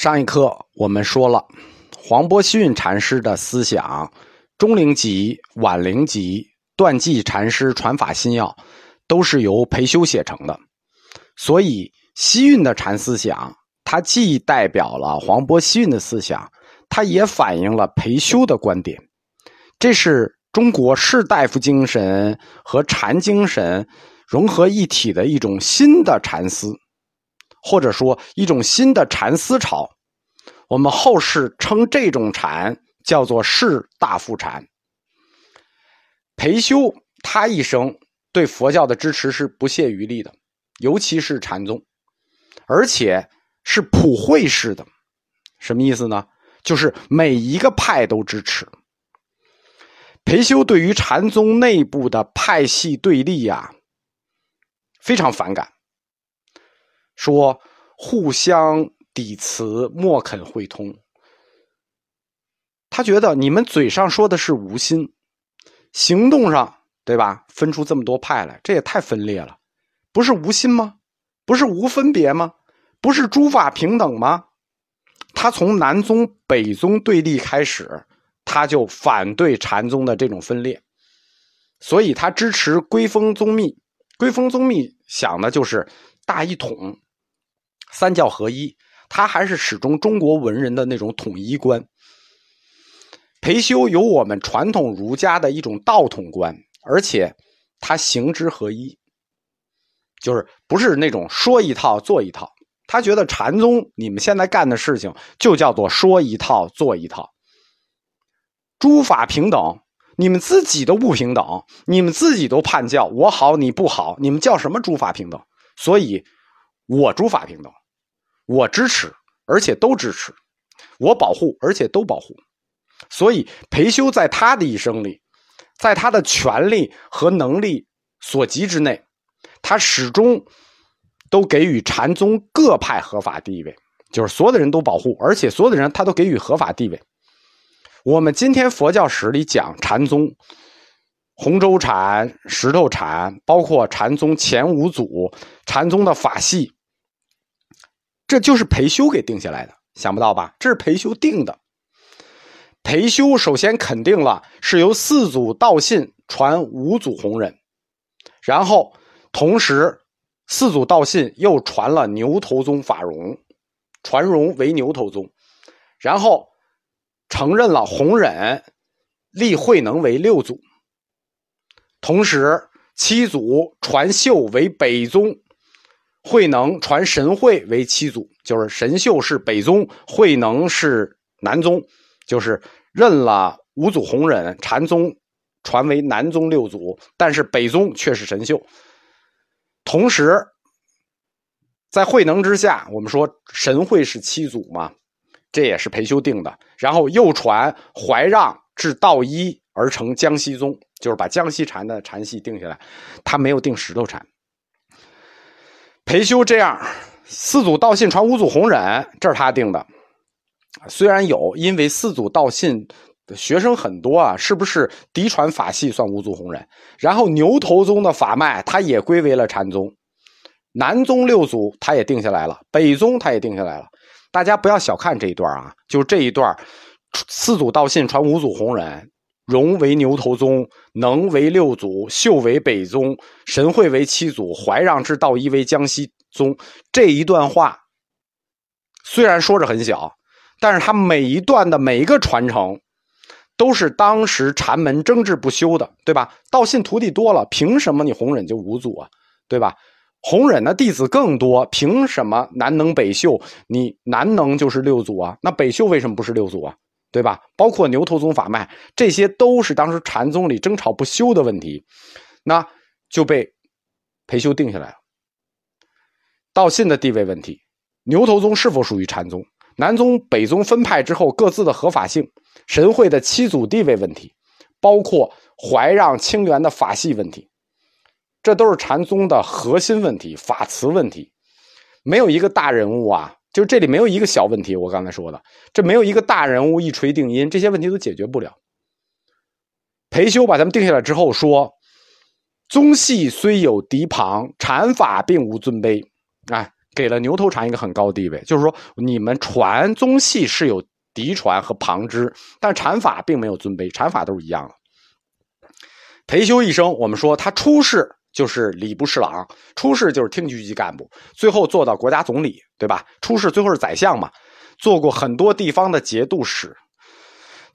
上一课我们说了，黄波西运禅师的思想，钟灵集、晚灵集、段济禅师传法心要，都是由裴修写成的。所以西运的禅思想，它既代表了黄波西运的思想，它也反映了裴修的观点。这是中国士大夫精神和禅精神融合一体的一种新的禅思。或者说一种新的禅思潮，我们后世称这种禅叫做士大夫禅。裴修他一生对佛教的支持是不懈余力的，尤其是禅宗，而且是普惠式的。什么意思呢？就是每一个派都支持。裴修对于禅宗内部的派系对立呀，非常反感。说互相抵辞，莫肯会通。他觉得你们嘴上说的是无心，行动上对吧？分出这么多派来，这也太分裂了。不是无心吗？不是无分别吗？不是诸法平等吗？他从南宗北宗对立开始，他就反对禅宗的这种分裂，所以他支持归峰宗密。归峰宗密想的就是大一统。三教合一，他还是始终中国文人的那种统一观。裴修有我们传统儒家的一种道统观，而且他行之合一，就是不是那种说一套做一套。他觉得禅宗你们现在干的事情就叫做说一套做一套。诸法平等，你们自己都不平等，你们自己都叛教，我好你不好，你们叫什么诸法平等？所以，我诸法平等。我支持，而且都支持；我保护，而且都保护。所以，裴修在他的一生里，在他的权力和能力所及之内，他始终都给予禅宗各派合法地位，就是所有的人都保护，而且所有的人他都给予合法地位。我们今天佛教史里讲禅宗，洪州禅、石头禅，包括禅宗前五祖、禅宗的法系。这就是裴修给定下来的，想不到吧？这是裴修定的。裴修首先肯定了是由四祖道信传五祖弘忍，然后同时四祖道信又传了牛头宗法融，传融为牛头宗，然后承认了弘忍立慧能为六祖，同时七祖传秀为北宗。慧能传神会为七祖，就是神秀是北宗，慧能是南宗，就是认了五祖弘忍，禅宗传为南宗六祖，但是北宗却是神秀。同时，在慧能之下，我们说神会是七祖嘛，这也是裴修定的。然后又传怀让至道一而成江西宗，就是把江西禅的禅系定下来，他没有定石头禅。裴修这样，四祖道信传五祖弘忍，这是他定的。虽然有，因为四祖道信的学生很多啊，是不是嫡传法系算五祖弘忍？然后牛头宗的法脉，他也归为了禅宗。南宗六祖他也定下来了，北宗他也定下来了。大家不要小看这一段啊，就这一段，四祖道信传五祖弘忍。融为牛头宗，能为六祖，秀为北宗，神会为七祖，怀让之道一为江西宗。这一段话虽然说着很小，但是他每一段的每一个传承，都是当时禅门争执不休的，对吧？道信徒弟多了，凭什么你弘忍就五祖啊？对吧？弘忍的弟子更多，凭什么南能北秀？你南能就是六祖啊？那北秀为什么不是六祖啊？对吧？包括牛头宗法脉，这些都是当时禅宗里争吵不休的问题，那就被裴修定下来了。道信的地位问题，牛头宗是否属于禅宗？南宗北宗分派之后各自的合法性，神会的七祖地位问题，包括怀让清源的法系问题，这都是禅宗的核心问题，法词问题，没有一个大人物啊。就这里没有一个小问题，我刚才说的，这没有一个大人物一锤定音，这些问题都解决不了。裴修把他们定下来之后说：“宗系虽有敌旁，禅法并无尊卑。”啊，给了牛头禅一个很高地位，就是说你们传宗系是有嫡传和旁支，但禅法并没有尊卑，禅法都是一样的。裴修一生，我们说他出世就是礼部侍郎，出仕就是厅局级干部，最后做到国家总理，对吧？出仕最后是宰相嘛，做过很多地方的节度使。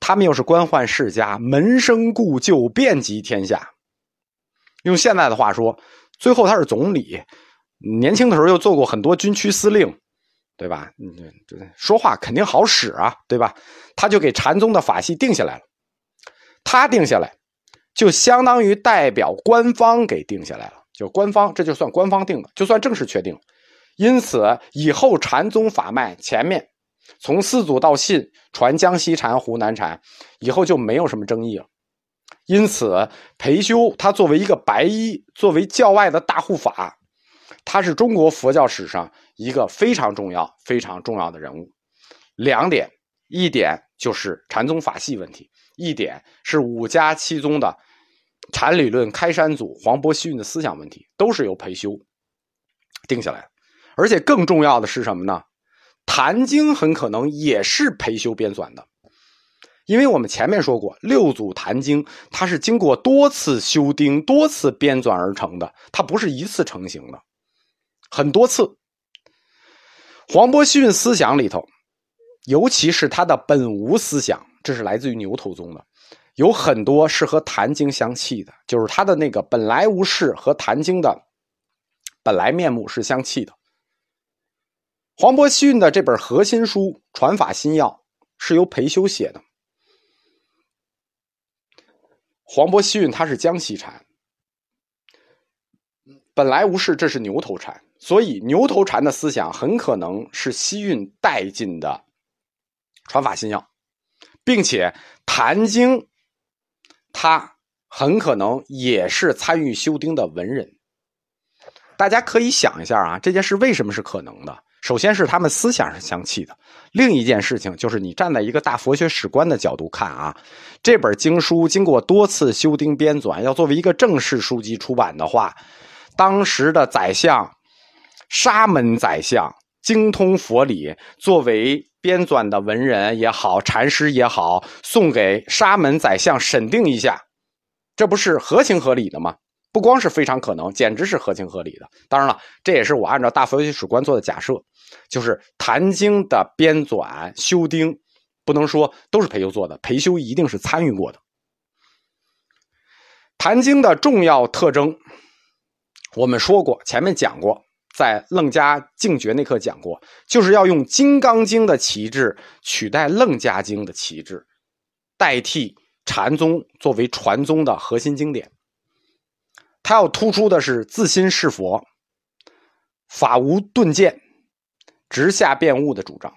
他们又是官宦世家，门生故旧，遍及天下。用现在的话说，最后他是总理。年轻的时候又做过很多军区司令，对吧？嗯，说话肯定好使啊，对吧？他就给禅宗的法系定下来了。他定下来，就相当于代表官方给定下来了。就官方，这就算官方定的，就算正式确定。因此，以后禅宗法脉前面从四祖到信传江西禅、湖南禅，以后就没有什么争议了。因此，裴修他作为一个白衣，作为教外的大护法。他是中国佛教史上一个非常重要、非常重要的人物。两点，一点就是禅宗法系问题，一点是五家七宗的禅理论开山祖黄伯希运的思想问题，都是由裴修定下来的。而且更重要的是什么呢？《坛经》很可能也是裴修编纂的，因为我们前面说过，六祖坛经它是经过多次修订、多次编纂而成的，它不是一次成型的。很多次，黄伯逊思想里头，尤其是他的本无思想，这是来自于牛头宗的，有很多是和《坛经》相契的，就是他的那个本来无事和《坛经》的本来面目是相契的。黄伯逊的这本核心书《传法心要》是由裴修写的。黄伯逊他是江西禅，本来无事，这是牛头禅。所以，牛头禅的思想很可能是西运带进的传法心要，并且《坛经》他很可能也是参与修订的文人。大家可以想一下啊，这件事为什么是可能的？首先是他们思想是相契的，另一件事情就是你站在一个大佛学史观的角度看啊，这本经书经过多次修订编纂，要作为一个正式书籍出版的话，当时的宰相。沙门宰相精通佛理，作为编纂的文人也好，禅师也好，送给沙门宰相审定一下，这不是合情合理的吗？不光是非常可能，简直是合情合理的。当然了，这也是我按照大佛学史观做的假设，就是《坛经》的编纂修订，不能说都是裴修做的，裴修一定是参与过的。《坛经》的重要特征，我们说过，前面讲过。在楞伽净觉那课讲过，就是要用《金刚经》的旗帜取代《楞伽经》的旗帜，代替禅宗作为传宗的核心经典。他要突出的是自心是佛、法无顿渐、直下变悟的主张。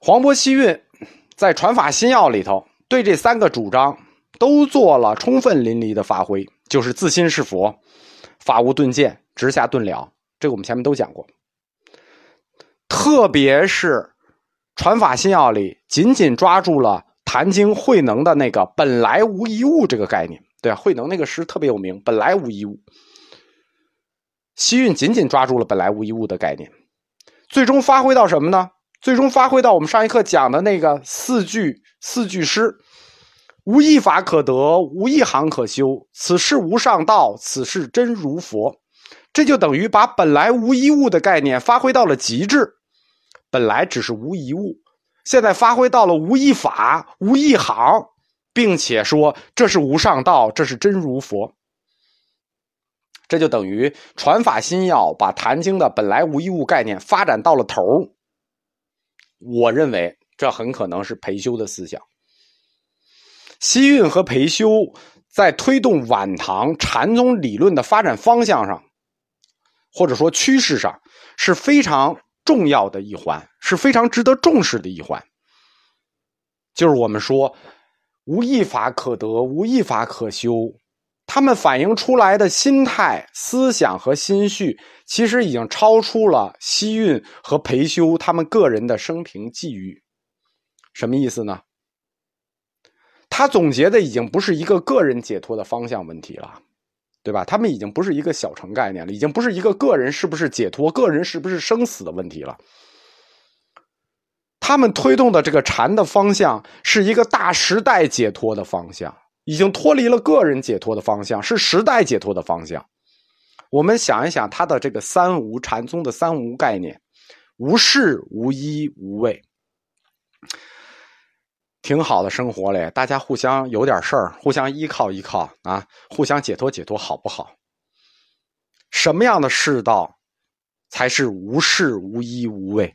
黄伯希运在《传法心要》里头对这三个主张都做了充分淋漓的发挥，就是自心是佛、法无顿渐。直下顿了，这个我们前面都讲过。特别是《传法心要》里，紧紧抓住了《坛经》慧能的那个“本来无一物”这个概念。对啊，慧能那个诗特别有名，“本来无一物”。西运紧紧抓住了“本来无一物”的概念，最终发挥到什么呢？最终发挥到我们上一课讲的那个四句四句诗：“无一法可得，无一行可修。此事无上道，此事真如佛。”这就等于把本来无一物的概念发挥到了极致，本来只是无一物，现在发挥到了无一法、无一行，并且说这是无上道，这是真如佛。这就等于传法心要把《坛经》的本来无一物概念发展到了头我认为这很可能是裴修的思想。西运和裴修在推动晚唐禅宗理论的发展方向上。或者说趋势上是非常重要的一环，是非常值得重视的一环。就是我们说无一法可得，无一法可修，他们反映出来的心态、思想和心绪，其实已经超出了西运和培修他们个人的生平际遇。什么意思呢？他总结的已经不是一个个人解脱的方向问题了。对吧？他们已经不是一个小城概念了，已经不是一个个人是不是解脱、个人是不是生死的问题了。他们推动的这个禅的方向是一个大时代解脱的方向，已经脱离了个人解脱的方向，是时代解脱的方向。我们想一想，他的这个三无禅宗的三无概念：无事、无依、无畏。挺好的生活嘞，大家互相有点事儿，互相依靠依靠啊，互相解脱解脱，好不好？什么样的世道才是无事、无依、无畏？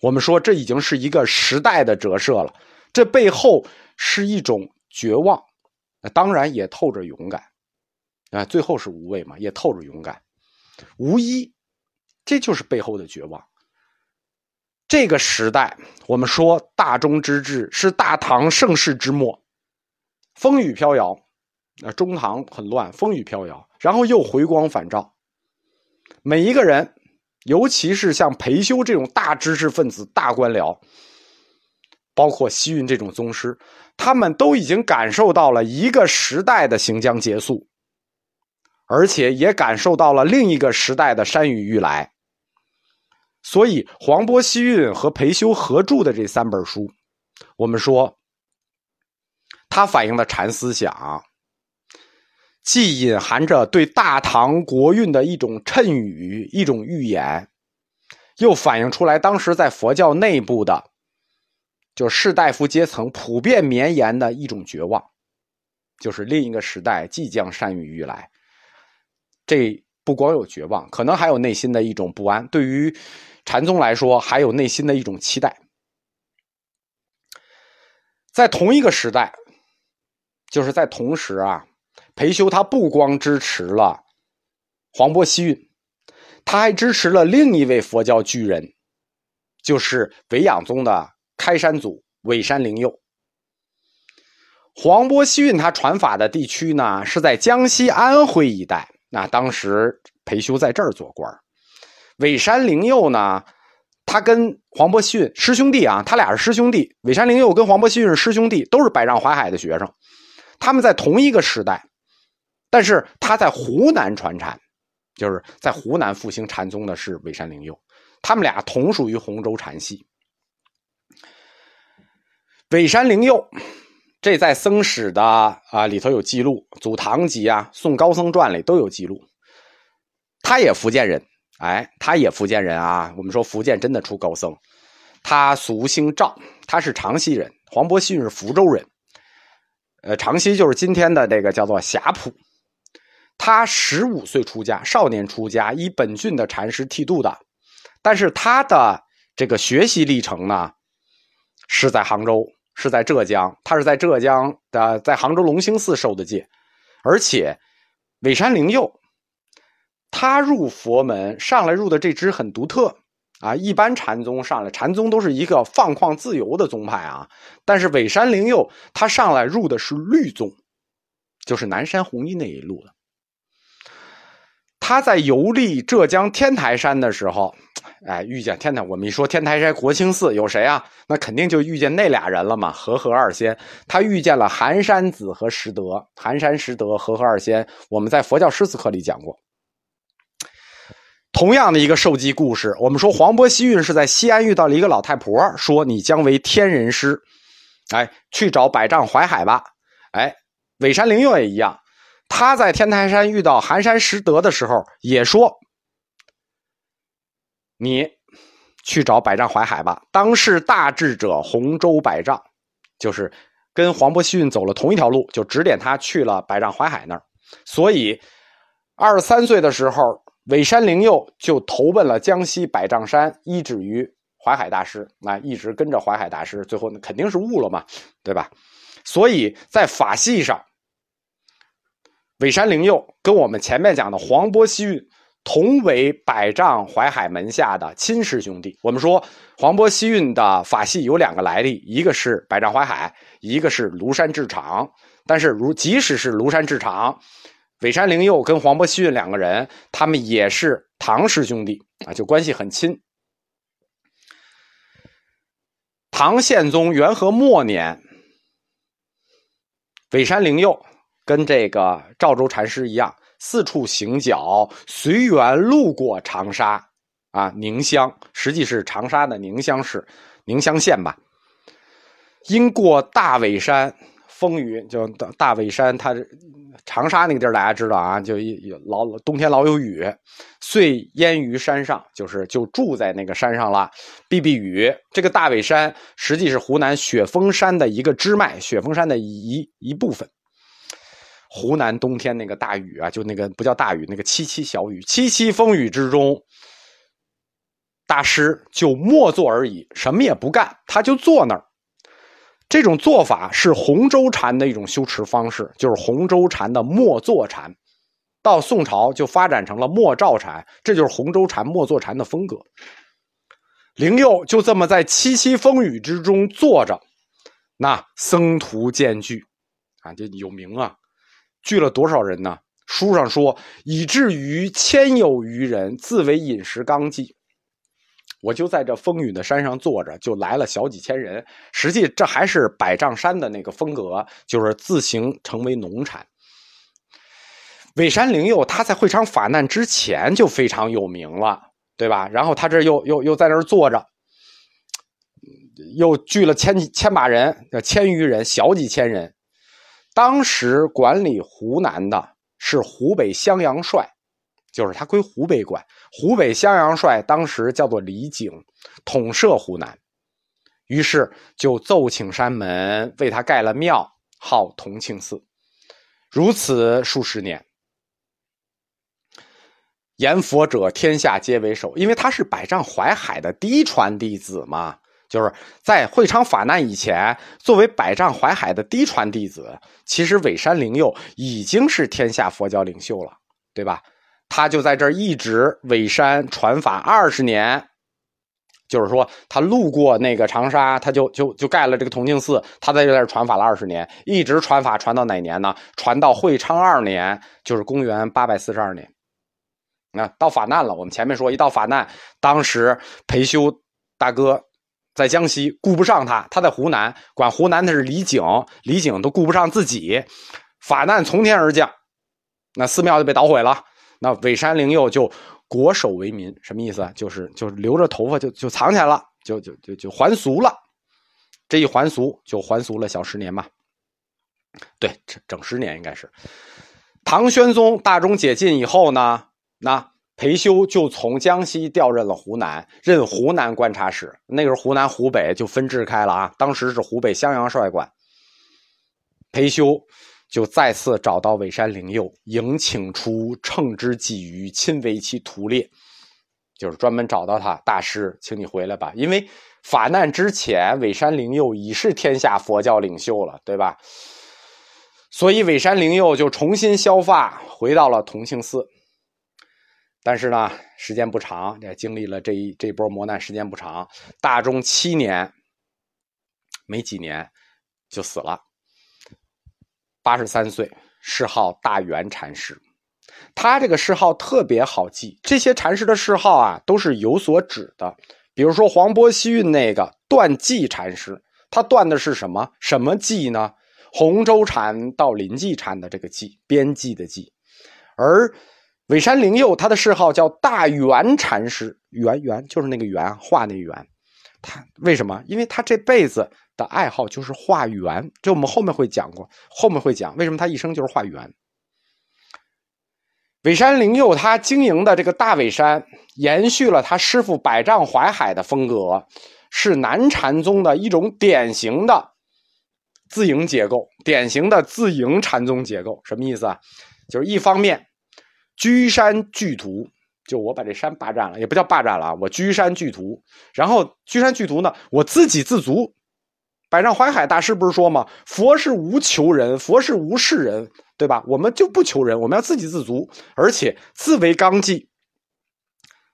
我们说这已经是一个时代的折射了，这背后是一种绝望，当然也透着勇敢啊。最后是无畏嘛，也透着勇敢。无依，这就是背后的绝望。这个时代，我们说大中之治是大唐盛世之末，风雨飘摇，啊，中唐很乱，风雨飘摇，然后又回光返照。每一个人，尤其是像裴修这种大知识分子、大官僚，包括西运这种宗师，他们都已经感受到了一个时代的行将结束，而且也感受到了另一个时代的山雨欲来。所以，黄波西运和裴修合著的这三本书，我们说，它反映的禅思想，既隐含着对大唐国运的一种谶语、一种预言，又反映出来当时在佛教内部的，就士大夫阶层普遍绵延的一种绝望，就是另一个时代即将山雨欲来。这不光有绝望，可能还有内心的一种不安。对于禅宗来说，还有内心的一种期待。在同一个时代，就是在同时啊，裴修他不光支持了黄波西运，他还支持了另一位佛教巨人，就是维养宗的开山祖韦山灵佑。黄波西运他传法的地区呢，是在江西安徽一带。那当时裴修在这儿做官尾山灵佑呢，他跟黄伯逊师兄弟啊，他俩是师兄弟。尾山灵佑跟黄伯逊是师兄弟，都是百丈怀海的学生。他们在同一个时代，但是他在湖南传禅，就是在湖南复兴禅宗的是尾山灵佑。他们俩同属于洪州禅系。尾山灵佑，这在僧史的啊里头有记录，《祖堂集》啊，《宋高僧传》里都有记录。他也福建人。哎，他也福建人啊。我们说福建真的出高僧，他俗姓赵，他是长溪人。黄伯逊是福州人，呃，长溪就是今天的这个叫做霞浦。他十五岁出家，少年出家，以本郡的禅师剃度的。但是他的这个学习历程呢，是在杭州，是在浙江。他是在浙江的，在杭州龙兴寺受的戒，而且尾山灵佑。他入佛门上来入的这支很独特啊，一般禅宗上来禅宗都是一个放旷自由的宗派啊，但是尾山灵佑他上来入的是律宗，就是南山弘一那一路的。他在游历浙江天台山的时候，哎，遇见天台。我们一说天台山国清寺有谁啊？那肯定就遇见那俩人了嘛，和合二仙。他遇见了寒山子和拾得，寒山拾得，和合二仙。我们在佛教诗词课里讲过。同样的一个受记故事，我们说黄波西运是在西安遇到了一个老太婆，说你将为天人师，哎，去找百丈怀海吧。哎，尾山灵佑也一样，他在天台山遇到寒山拾得的时候，也说你去找百丈怀海吧。当世大智者洪州百丈，就是跟黄波西运走了同一条路，就指点他去了百丈怀海那儿。所以二十三岁的时候。尾山灵佑就投奔了江西百丈山，依止于淮海大师，那一直跟着淮海大师，最后肯定是悟了嘛，对吧？所以在法系上，尾山灵佑跟我们前面讲的黄波西运同为百丈淮海门下的亲师兄弟。我们说黄波西运的法系有两个来历，一个是百丈淮海，一个是庐山智场。但是如即使是庐山智场。尾山灵佑跟黄伯西运两个人，他们也是唐师兄弟啊，就关系很亲。唐宪宗元和末年，尾山灵佑跟这个赵州禅师一样，四处行脚，随缘路过长沙，啊，宁乡，实际是长沙的宁乡市，宁乡县吧。因过大尾山，风雨就大大尾山，它长沙那个地儿大家知道啊，就一老冬天老有雨，遂淹于山上，就是就住在那个山上了，避避雨。这个大尾山实际是湖南雪峰山的一个支脉，雪峰山的一一部分。湖南冬天那个大雨啊，就那个不叫大雨，那个凄凄小雨，凄凄风雨之中，大师就默坐而已，什么也不干，他就坐那儿。这种做法是洪州禅的一种修持方式，就是洪州禅的默坐禅。到宋朝就发展成了默照禅，这就是洪州禅默坐禅的风格。灵佑就这么在凄凄风雨之中坐着，那僧徒渐聚，啊，这有名啊，聚了多少人呢？书上说，以至于千有余人，自为饮食纲纪。我就在这风雨的山上坐着，就来了小几千人。实际这还是百丈山的那个风格，就是自行成为农产。尾山灵佑他在会昌法难之前就非常有名了，对吧？然后他这又又又在那儿坐着，又聚了千千把人，千余人，小几千人。当时管理湖南的是湖北襄阳帅。就是他归湖北管，湖北襄阳帅当时叫做李景，统摄湖南，于是就奏请山门为他盖了庙，号同庆寺，如此数十年。言佛者天下皆为首，因为他是百丈怀海的嫡传弟子嘛，就是在会昌法难以前，作为百丈怀海的嫡传弟子，其实尾山灵佑已经是天下佛教领袖了，对吧？他就在这儿一直尾山传法二十年，就是说他路过那个长沙，他就就就盖了这个同庆寺，他在这儿传法了二十年，一直传法传到哪年呢？传到会昌二年，就是公元八百四十二年。那到法难了，我们前面说一到法难，当时裴修大哥在江西顾不上他，他在湖南管湖南的是李景，李景都顾不上自己，法难从天而降，那寺庙就被捣毁了。那尾山灵佑就国守为民，什么意思啊？就是就是留着头发就就藏起来了，就就就就还俗了。这一还俗就还俗了小十年嘛。对，整整十年应该是。唐玄宗大中解禁以后呢，那裴修就从江西调任了湖南，任湖南观察使。那个时候湖南湖北就分治开了啊，当时是湖北襄阳帅管。裴修。就再次找到尾山灵佑，迎请出乘之鲫鱼，亲为其屠猎，就是专门找到他大师，请你回来吧。因为法难之前，尾山灵佑已是天下佛教领袖了，对吧？所以尾山灵佑就重新削发，回到了同庆寺。但是呢，时间不长，也经历了这一这波磨难，时间不长，大中七年，没几年就死了。八十三岁，谥号大圆禅师。他这个谥号特别好记。这些禅师的谥号啊，都是有所指的。比如说黄波西运那个断寂禅师，他断的是什么？什么寂呢？洪州禅到临济禅的这个寂，边际的寂。而尾山灵佑，他的谥号叫大圆禅师，圆圆就是那个圆，画那圆。他为什么？因为他这辈子。的爱好就是画圆，就我们后面会讲过，后面会讲为什么他一生就是画圆。尾山灵佑他经营的这个大尾山，延续了他师傅百丈怀海的风格，是南禅宗的一种典型的自营结构，典型的自营禅宗结构。什么意思啊？就是一方面居山聚徒，就我把这山霸占了，也不叫霸占了啊，我居山聚徒，然后居山聚徒呢，我自给自足。百丈怀海大师不是说吗？佛是无求人，佛是无事人，对吧？我们就不求人，我们要自给自足，而且自为纲纪。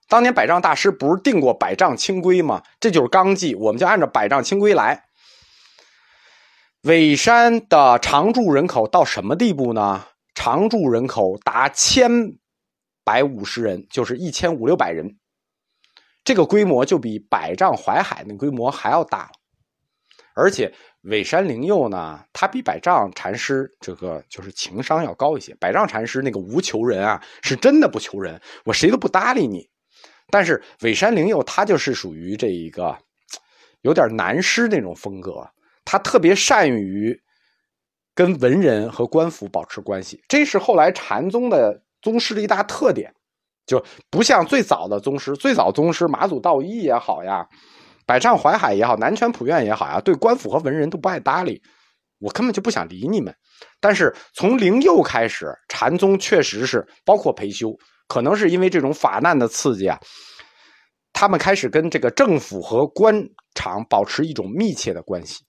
当年百丈大师不是定过百丈清规吗？这就是纲纪，我们就按照百丈清规来。尾山的常住人口到什么地步呢？常住人口达千百五十人，就是一千五六百人，这个规模就比百丈怀海那规模还要大了。而且尾山灵佑呢，他比百丈禅师这个就是情商要高一些。百丈禅师那个无求人啊，是真的不求人，我谁都不搭理你。但是尾山灵佑他就是属于这一个有点南师那种风格，他特别善于跟文人和官府保持关系，这是后来禅宗的宗师的一大特点，就不像最早的宗师，最早宗师马祖道一也好呀。百丈怀海也好，南拳普愿也好呀，对官府和文人都不爱搭理，我根本就不想理你们。但是从灵佑开始，禅宗确实是包括培修，可能是因为这种法难的刺激啊，他们开始跟这个政府和官场保持一种密切的关系。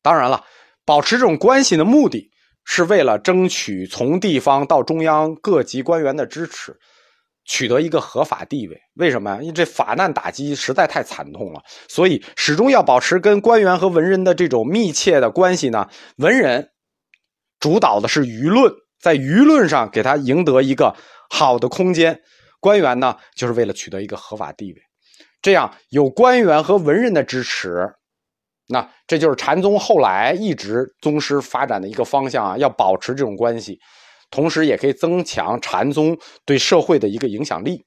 当然了，保持这种关系的目的是为了争取从地方到中央各级官员的支持。取得一个合法地位，为什么呀？因为这法难打击实在太惨痛了，所以始终要保持跟官员和文人的这种密切的关系呢。文人主导的是舆论，在舆论上给他赢得一个好的空间；官员呢，就是为了取得一个合法地位。这样有官员和文人的支持，那这就是禅宗后来一直宗师发展的一个方向啊，要保持这种关系。同时，也可以增强禅宗对社会的一个影响力。